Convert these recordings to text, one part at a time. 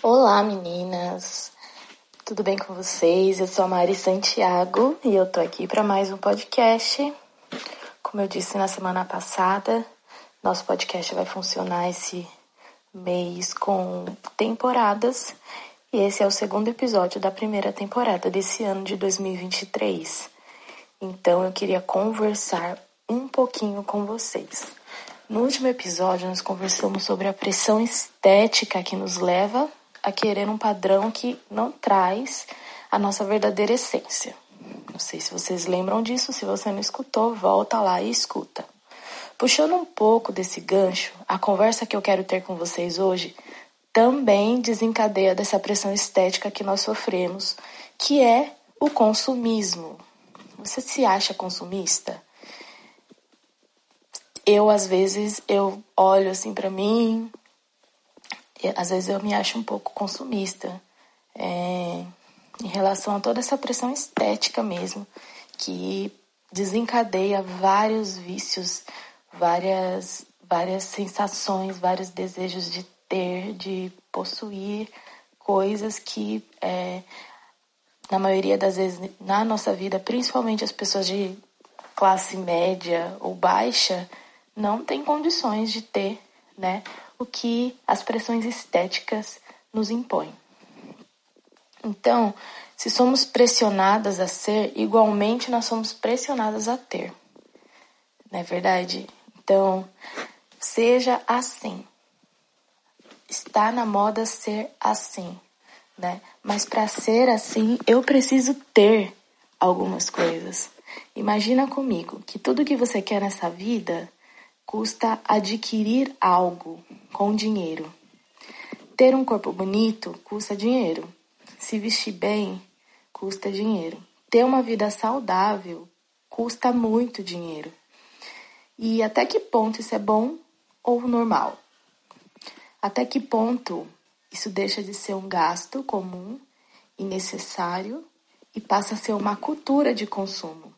Olá meninas, tudo bem com vocês? Eu sou a Mari Santiago e eu tô aqui para mais um podcast. Como eu disse na semana passada, nosso podcast vai funcionar esse mês com temporadas e esse é o segundo episódio da primeira temporada desse ano de 2023. Então eu queria conversar um pouquinho com vocês. No último episódio, nós conversamos sobre a pressão estética que nos leva a querer um padrão que não traz a nossa verdadeira essência. Não sei se vocês lembram disso, se você não escutou, volta lá e escuta. Puxando um pouco desse gancho, a conversa que eu quero ter com vocês hoje também desencadeia dessa pressão estética que nós sofremos, que é o consumismo. Você se acha consumista? Eu às vezes eu olho assim para mim, às vezes eu me acho um pouco consumista é, em relação a toda essa pressão estética mesmo, que desencadeia vários vícios, várias, várias sensações, vários desejos de ter, de possuir coisas que, é, na maioria das vezes, na nossa vida, principalmente as pessoas de classe média ou baixa, não têm condições de ter, né? o que as pressões estéticas nos impõem. Então, se somos pressionadas a ser, igualmente nós somos pressionadas a ter. Não é verdade? Então, seja assim. Está na moda ser assim, né? Mas para ser assim, eu preciso ter algumas coisas. Imagina comigo que tudo que você quer nessa vida custa adquirir algo com dinheiro. Ter um corpo bonito custa dinheiro. Se vestir bem custa dinheiro. Ter uma vida saudável custa muito dinheiro. E até que ponto isso é bom ou normal? Até que ponto isso deixa de ser um gasto comum e necessário e passa a ser uma cultura de consumo?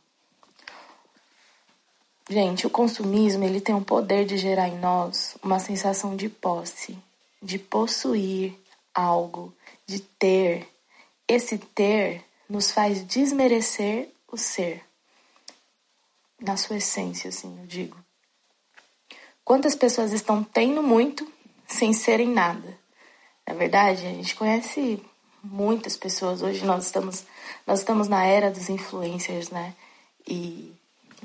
Gente, o consumismo ele tem o poder de gerar em nós uma sensação de posse, de possuir algo, de ter. Esse ter nos faz desmerecer o ser, na sua essência, assim, eu digo. Quantas pessoas estão tendo muito sem serem nada? Na verdade, a gente conhece muitas pessoas. Hoje nós estamos, nós estamos na era dos influencers, né? E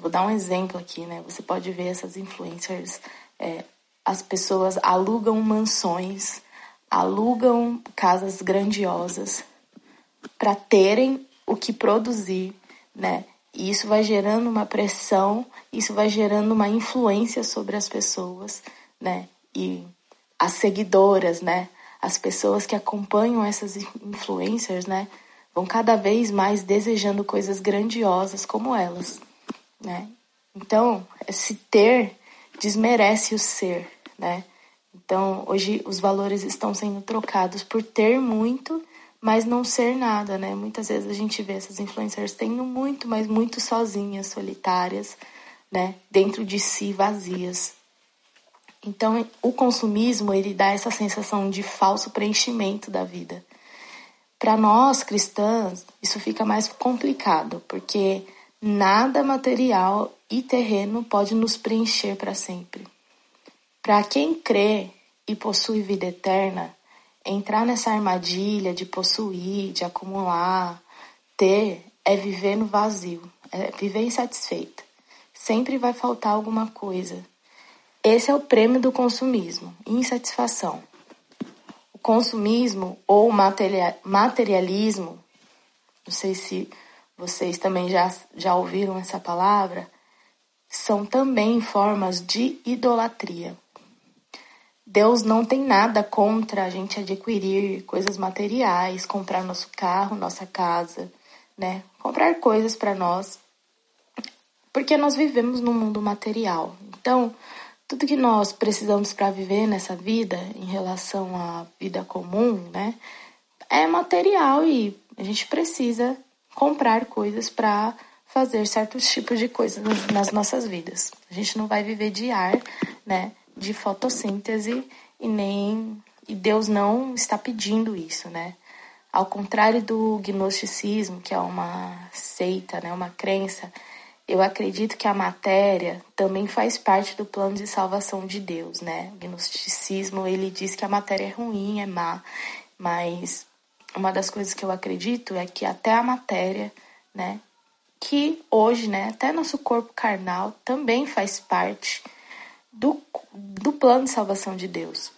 Vou dar um exemplo aqui, né? Você pode ver essas influencers, é, as pessoas alugam mansões, alugam casas grandiosas para terem o que produzir, né? E isso vai gerando uma pressão, isso vai gerando uma influência sobre as pessoas, né? E as seguidoras, né? As pessoas que acompanham essas influencers, né? Vão cada vez mais desejando coisas grandiosas como elas né? Então, esse ter desmerece o ser, né? Então, hoje os valores estão sendo trocados por ter muito, mas não ser nada, né? Muitas vezes a gente vê essas influencers tendo muito, mas muito sozinhas, solitárias, né? Dentro de si, vazias. Então, o consumismo, ele dá essa sensação de falso preenchimento da vida. Para nós cristãs, isso fica mais complicado, porque Nada material e terreno pode nos preencher para sempre. Para quem crê e possui vida eterna, entrar nessa armadilha de possuir, de acumular, ter, é viver no vazio, é viver insatisfeita. Sempre vai faltar alguma coisa. Esse é o prêmio do consumismo, insatisfação. O consumismo ou materialismo, não sei se vocês também já, já ouviram essa palavra, são também formas de idolatria. Deus não tem nada contra a gente adquirir coisas materiais, comprar nosso carro, nossa casa, né? Comprar coisas para nós, porque nós vivemos num mundo material. Então, tudo que nós precisamos para viver nessa vida, em relação à vida comum, né, é material e a gente precisa comprar coisas para fazer certos tipos de coisas nas nossas vidas. A gente não vai viver de ar, né, de fotossíntese e nem e Deus não está pedindo isso, né? Ao contrário do gnosticismo, que é uma seita, né, uma crença, eu acredito que a matéria também faz parte do plano de salvação de Deus, né? O gnosticismo, ele diz que a matéria é ruim, é má, mas uma das coisas que eu acredito é que até a matéria, né, que hoje, né, até nosso corpo carnal também faz parte do, do plano de salvação de Deus,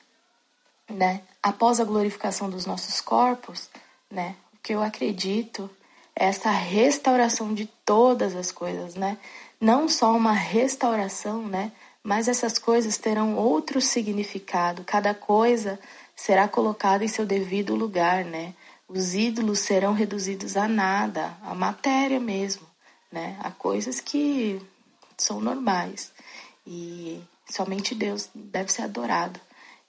né? Após a glorificação dos nossos corpos, né, o que eu acredito essa restauração de todas as coisas, né? Não só uma restauração, né, mas essas coisas terão outro significado. Cada coisa será colocada em seu devido lugar, né? Os ídolos serão reduzidos a nada, a matéria mesmo né? Há coisas que são normais e somente Deus deve ser adorado.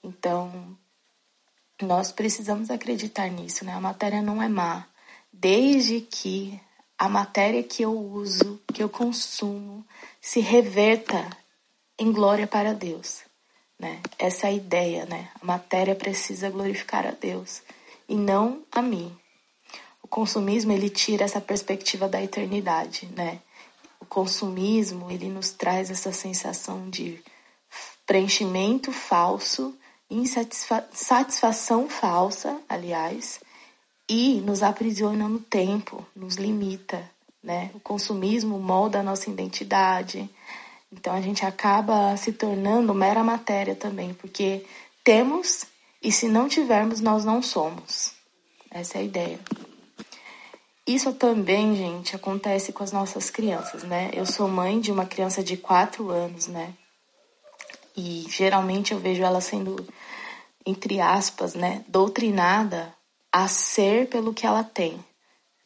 Então, nós precisamos acreditar nisso, né? A matéria não é má, desde que a matéria que eu uso, que eu consumo, se reverta em glória para Deus, né? Essa é a ideia, né? A matéria precisa glorificar a Deus e não a mim consumismo ele tira essa perspectiva da eternidade, né? O consumismo ele nos traz essa sensação de preenchimento falso, insatisfação falsa, aliás, e nos aprisiona no tempo, nos limita, né? O consumismo molda a nossa identidade. Então a gente acaba se tornando mera matéria também, porque temos e se não tivermos nós não somos. Essa é a ideia. Isso também, gente, acontece com as nossas crianças, né? Eu sou mãe de uma criança de 4 anos, né? E geralmente eu vejo ela sendo, entre aspas, né, doutrinada a ser pelo que ela tem,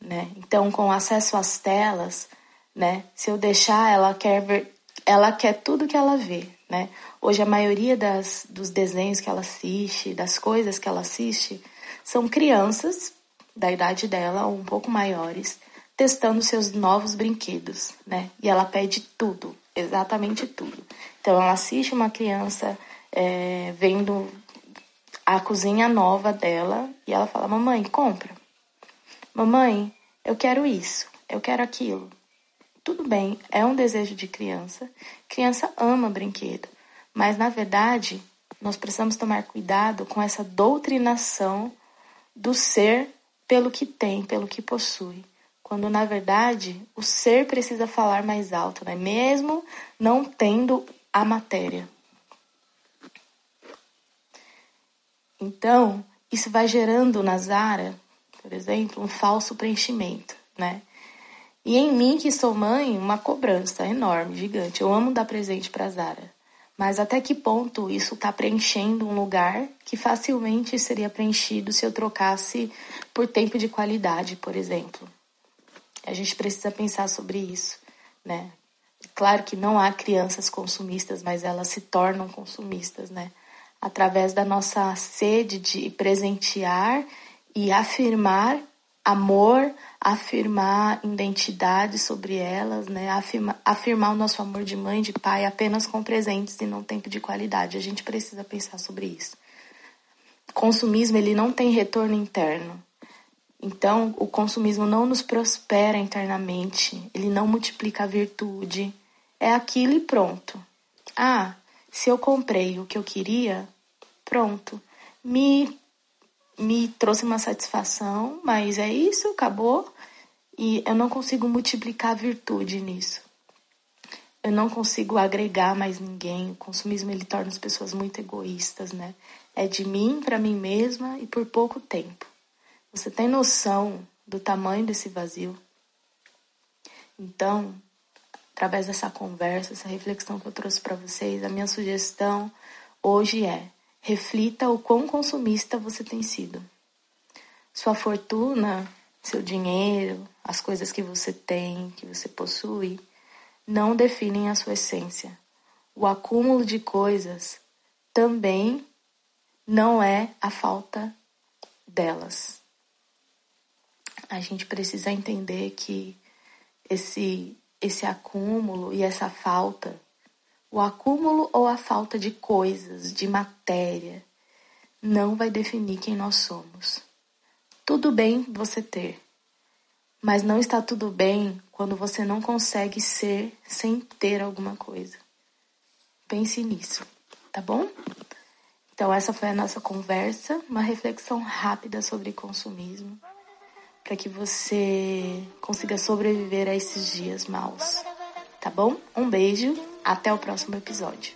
né? Então, com acesso às telas, né? Se eu deixar, ela quer ver, ela quer tudo que ela vê, né? Hoje a maioria das, dos desenhos que ela assiste, das coisas que ela assiste, são crianças da idade dela, ou um pouco maiores, testando seus novos brinquedos, né? E ela pede tudo, exatamente tudo. Então ela assiste uma criança é, vendo a cozinha nova dela e ela fala: Mamãe, compra. Mamãe, eu quero isso, eu quero aquilo. Tudo bem, é um desejo de criança. Criança ama brinquedo, mas na verdade nós precisamos tomar cuidado com essa doutrinação do ser pelo que tem, pelo que possui. Quando na verdade o ser precisa falar mais alto, né? mesmo não tendo a matéria. Então, isso vai gerando na Zara, por exemplo, um falso preenchimento, né? E em mim, que sou mãe, uma cobrança enorme, gigante. Eu amo dar presente para Zara. Mas até que ponto isso está preenchendo um lugar que facilmente seria preenchido se eu trocasse por tempo de qualidade, por exemplo? A gente precisa pensar sobre isso, né? Claro que não há crianças consumistas, mas elas se tornam consumistas, né? Através da nossa sede de presentear e afirmar amor, afirmar identidade sobre elas, né? Afirma, afirmar o nosso amor de mãe, de pai apenas com presentes e não tempo de qualidade. A gente precisa pensar sobre isso. Consumismo ele não tem retorno interno. Então, o consumismo não nos prospera internamente, ele não multiplica a virtude. É aquilo e pronto. Ah, se eu comprei o que eu queria, pronto. Me me trouxe uma satisfação, mas é isso, acabou. E eu não consigo multiplicar virtude nisso. Eu não consigo agregar mais ninguém. O consumismo ele torna as pessoas muito egoístas, né? É de mim para mim mesma e por pouco tempo. Você tem noção do tamanho desse vazio? Então, através dessa conversa, essa reflexão que eu trouxe para vocês, a minha sugestão hoje é Reflita o quão consumista você tem sido. Sua fortuna, seu dinheiro, as coisas que você tem, que você possui, não definem a sua essência. O acúmulo de coisas também não é a falta delas. A gente precisa entender que esse esse acúmulo e essa falta, o acúmulo ou a falta de coisas, de matéria, não vai definir quem nós somos. Tudo bem você ter, mas não está tudo bem quando você não consegue ser sem ter alguma coisa. Pense nisso, tá bom? Então, essa foi a nossa conversa, uma reflexão rápida sobre consumismo, para que você consiga sobreviver a esses dias maus. Tá bom? Um beijo, até o próximo episódio.